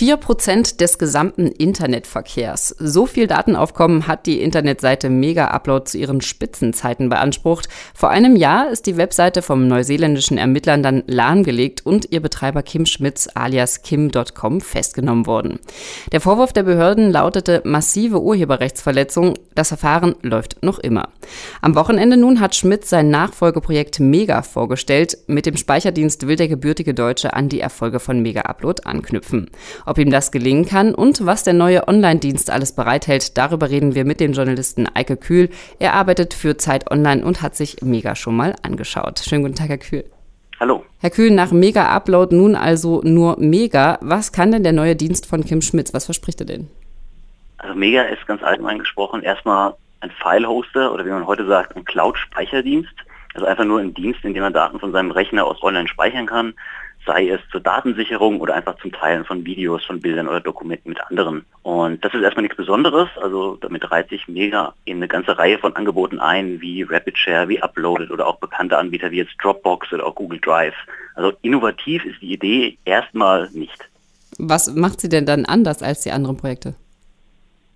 4% des gesamten Internetverkehrs. So viel Datenaufkommen hat die Internetseite Mega Upload zu ihren Spitzenzeiten beansprucht. Vor einem Jahr ist die Webseite vom neuseeländischen Ermittlern dann lahmgelegt und ihr Betreiber Kim Schmitz alias Kim.com festgenommen worden. Der Vorwurf der Behörden lautete massive Urheberrechtsverletzung. Das Verfahren läuft noch immer. Am Wochenende nun hat Schmitz sein Nachfolgeprojekt Mega vorgestellt. Mit dem Speicherdienst will der gebürtige Deutsche an die Erfolge von Mega Upload anknüpfen. Ob ihm das gelingen kann und was der neue Online-Dienst alles bereithält, darüber reden wir mit dem Journalisten Eike Kühl. Er arbeitet für Zeit Online und hat sich Mega schon mal angeschaut. Schönen guten Tag, Herr Kühl. Hallo. Herr Kühl, nach Mega Upload nun also nur Mega. Was kann denn der neue Dienst von Kim Schmitz? Was verspricht er denn? Also Mega ist ganz allgemein gesprochen erstmal ein File-Hoster oder wie man heute sagt, ein Cloud-Speicherdienst. Also einfach nur ein Dienst, in dem man Daten von seinem Rechner aus online speichern kann sei es zur Datensicherung oder einfach zum Teilen von Videos, von Bildern oder Dokumenten mit anderen. Und das ist erstmal nichts Besonderes, also damit reiht sich Mega in eine ganze Reihe von Angeboten ein, wie RapidShare, wie Uploaded oder auch bekannte Anbieter wie jetzt Dropbox oder auch Google Drive. Also innovativ ist die Idee erstmal nicht. Was macht sie denn dann anders als die anderen Projekte?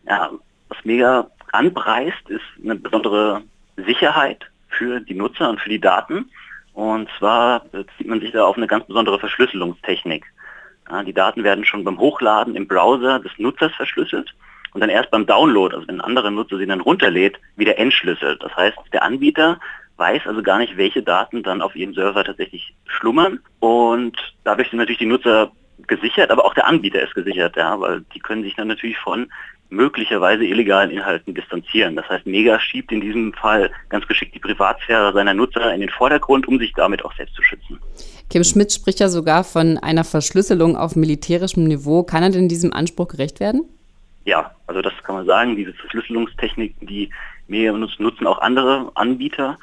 Ja, was Mega anpreist, ist eine besondere Sicherheit für die Nutzer und für die Daten. Und zwar bezieht man sich da auf eine ganz besondere Verschlüsselungstechnik. Ja, die Daten werden schon beim Hochladen im Browser des Nutzers verschlüsselt und dann erst beim Download, also wenn ein anderer Nutzer sie dann runterlädt, wieder entschlüsselt. Das heißt, der Anbieter weiß also gar nicht, welche Daten dann auf ihrem Server tatsächlich schlummern und dadurch sind natürlich die Nutzer gesichert, aber auch der Anbieter ist gesichert, ja, weil die können sich dann natürlich von möglicherweise illegalen Inhalten distanzieren. Das heißt, Mega schiebt in diesem Fall ganz geschickt die Privatsphäre seiner Nutzer in den Vordergrund, um sich damit auch selbst zu schützen. Kim Schmidt spricht ja sogar von einer Verschlüsselung auf militärischem Niveau. Kann er denn diesem Anspruch gerecht werden? Ja, also das kann man sagen. Diese Verschlüsselungstechniken, die Mega nutzen, nutzen auch andere Anbieter.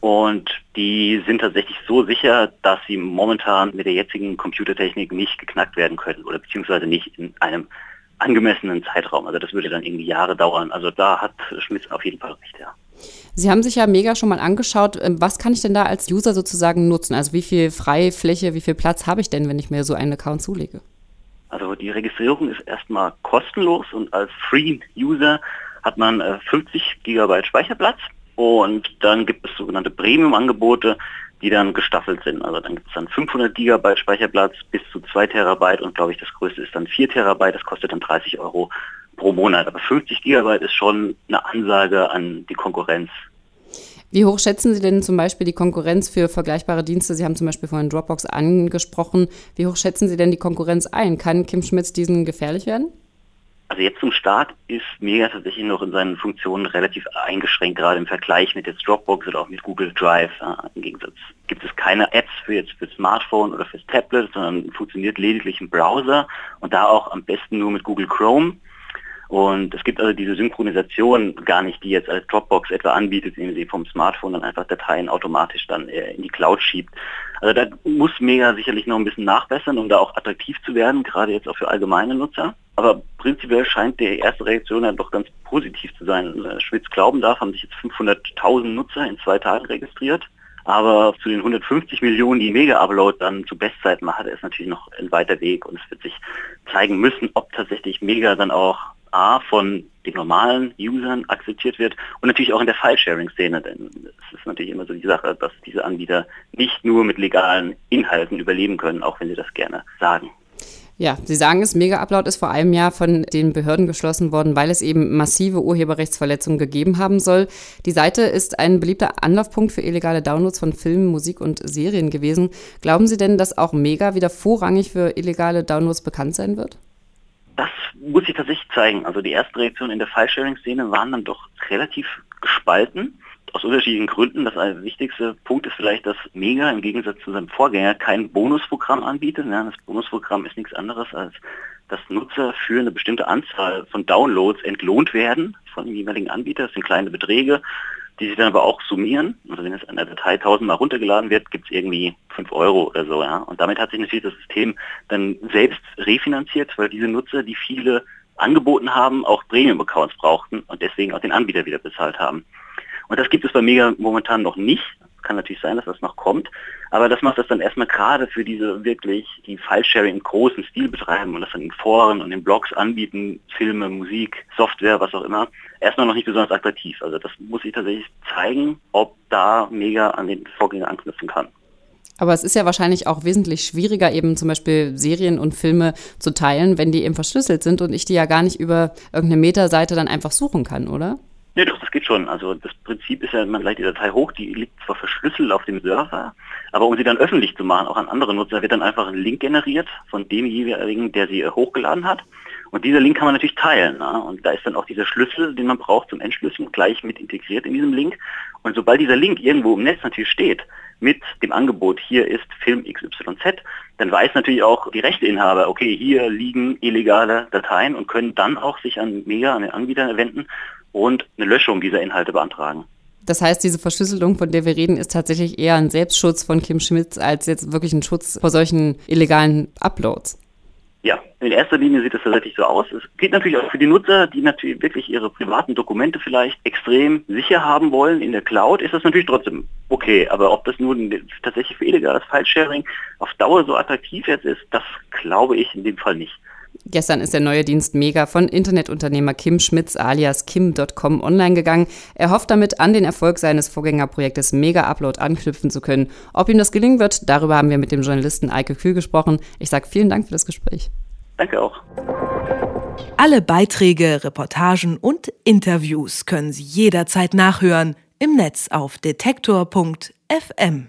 Und die sind tatsächlich so sicher, dass sie momentan mit der jetzigen Computertechnik nicht geknackt werden können oder beziehungsweise nicht in einem angemessenen Zeitraum. Also das würde dann irgendwie Jahre dauern. Also da hat Schmitz auf jeden Fall recht, ja. Sie haben sich ja mega schon mal angeschaut. Ähm, was kann ich denn da als User sozusagen nutzen? Also wie viel Freifläche, wie viel Platz habe ich denn, wenn ich mir so einen Account zulege? Also die Registrierung ist erstmal kostenlos und als Free-User hat man 50 äh, Gigabyte Speicherplatz und dann gibt es sogenannte Premium-Angebote, die dann gestaffelt sind. Also dann gibt es dann 500 Gigabyte Speicherplatz bis zu 2 Terabyte und glaube ich das größte ist dann 4 Terabyte, das kostet dann 30 Euro pro Monat. Aber 50 Gigabyte ist schon eine Ansage an die Konkurrenz. Wie hoch schätzen Sie denn zum Beispiel die Konkurrenz für vergleichbare Dienste? Sie haben zum Beispiel vorhin Dropbox angesprochen. Wie hoch schätzen Sie denn die Konkurrenz ein? Kann Kim Schmitz diesen gefährlich werden? Also jetzt zum Start ist Mega tatsächlich noch in seinen Funktionen relativ eingeschränkt, gerade im Vergleich mit jetzt Dropbox oder auch mit Google Drive. Im Gegensatz gibt es keine Apps für jetzt für Smartphone oder fürs Tablet, sondern funktioniert lediglich im Browser und da auch am besten nur mit Google Chrome. Und es gibt also diese Synchronisation gar nicht, die jetzt als Dropbox etwa anbietet, indem sie vom Smartphone dann einfach Dateien automatisch dann äh, in die Cloud schiebt. Also da muss Mega sicherlich noch ein bisschen nachbessern, um da auch attraktiv zu werden, gerade jetzt auch für allgemeine Nutzer. Aber prinzipiell scheint die erste Reaktion ja doch ganz positiv zu sein. Äh, Schwitz glauben darf, haben sich jetzt 500.000 Nutzer in zwei Tagen registriert. Aber zu den 150 Millionen, die Mega-Upload dann zu Bestzeiten macht, ist natürlich noch ein weiter Weg und es wird sich zeigen müssen, ob tatsächlich Mega dann auch A von den normalen Usern akzeptiert wird und natürlich auch in der File-Sharing-Szene, denn es ist natürlich immer so die Sache, dass diese Anbieter nicht nur mit legalen Inhalten überleben können, auch wenn sie das gerne sagen. Ja, Sie sagen es, Mega Upload ist vor einem Jahr von den Behörden geschlossen worden, weil es eben massive Urheberrechtsverletzungen gegeben haben soll. Die Seite ist ein beliebter Anlaufpunkt für illegale Downloads von Filmen, Musik und Serien gewesen. Glauben Sie denn, dass auch Mega wieder vorrangig für illegale Downloads bekannt sein wird? Das muss sich tatsächlich zeigen. Also die ersten Reaktionen in der File-Sharing-Szene waren dann doch relativ gespalten. Aus unterschiedlichen Gründen. Das wichtigste Punkt ist vielleicht, dass Mega im Gegensatz zu seinem Vorgänger kein Bonusprogramm anbietet. Ja, das Bonusprogramm ist nichts anderes als dass Nutzer für eine bestimmte Anzahl von Downloads entlohnt werden von dem jeweiligen Anbieter. Das sind kleine Beträge die sich dann aber auch summieren. Also wenn es eine Datei tausendmal runtergeladen wird, gibt es irgendwie fünf Euro oder so. Ja? Und damit hat sich natürlich das System dann selbst refinanziert, weil diese Nutzer, die viele angeboten haben, auch Premium-Accounts brauchten und deswegen auch den Anbieter wieder bezahlt haben. Und das gibt es bei Mega momentan noch nicht. kann natürlich sein, dass das noch kommt. Aber das macht das dann erstmal gerade für diese wirklich, die File-Sharing im großen Stil betreiben und das dann in Foren und in Blogs anbieten, Filme, Musik, Software, was auch immer, erstmal noch nicht besonders attraktiv. Also das muss ich tatsächlich zeigen, ob da Mega an den Vorgänger anknüpfen kann. Aber es ist ja wahrscheinlich auch wesentlich schwieriger, eben zum Beispiel Serien und Filme zu teilen, wenn die eben verschlüsselt sind und ich die ja gar nicht über irgendeine Meta-Seite dann einfach suchen kann, oder? Nee, doch, das geht schon. Also das Prinzip ist ja, man leitet die Datei hoch, die liegt zwar verschlüsselt auf dem Server, aber um sie dann öffentlich zu machen, auch an andere Nutzer, wird dann einfach ein Link generiert von dem jeweiligen, der sie hochgeladen hat. Und dieser Link kann man natürlich teilen. Ne? Und da ist dann auch dieser Schlüssel, den man braucht zum Entschlüsseln, gleich mit integriert in diesem Link. Und sobald dieser Link irgendwo im Netz natürlich steht, mit dem Angebot, hier ist Film XYZ, dann weiß natürlich auch die Rechteinhaber, okay, hier liegen illegale Dateien und können dann auch sich an Mega, an den Anbieter wenden und eine Löschung dieser Inhalte beantragen. Das heißt, diese Verschlüsselung, von der wir reden, ist tatsächlich eher ein Selbstschutz von Kim Schmitz als jetzt wirklich ein Schutz vor solchen illegalen Uploads. Ja, in erster Linie sieht es tatsächlich so aus. Es geht natürlich auch für die Nutzer, die natürlich wirklich ihre privaten Dokumente vielleicht extrem sicher haben wollen in der Cloud, ist das natürlich trotzdem okay. Aber ob das nun tatsächlich für illegales File-Sharing auf Dauer so attraktiv jetzt ist, das glaube ich in dem Fall nicht. Gestern ist der neue Dienst Mega von Internetunternehmer Kim Schmitz alias Kim.com online gegangen. Er hofft damit an den Erfolg seines Vorgängerprojektes Mega Upload anknüpfen zu können. Ob ihm das gelingen wird, darüber haben wir mit dem Journalisten Eike Kühl gesprochen. Ich sage vielen Dank für das Gespräch. Danke auch. Alle Beiträge, Reportagen und Interviews können Sie jederzeit nachhören im Netz auf detektor.fm.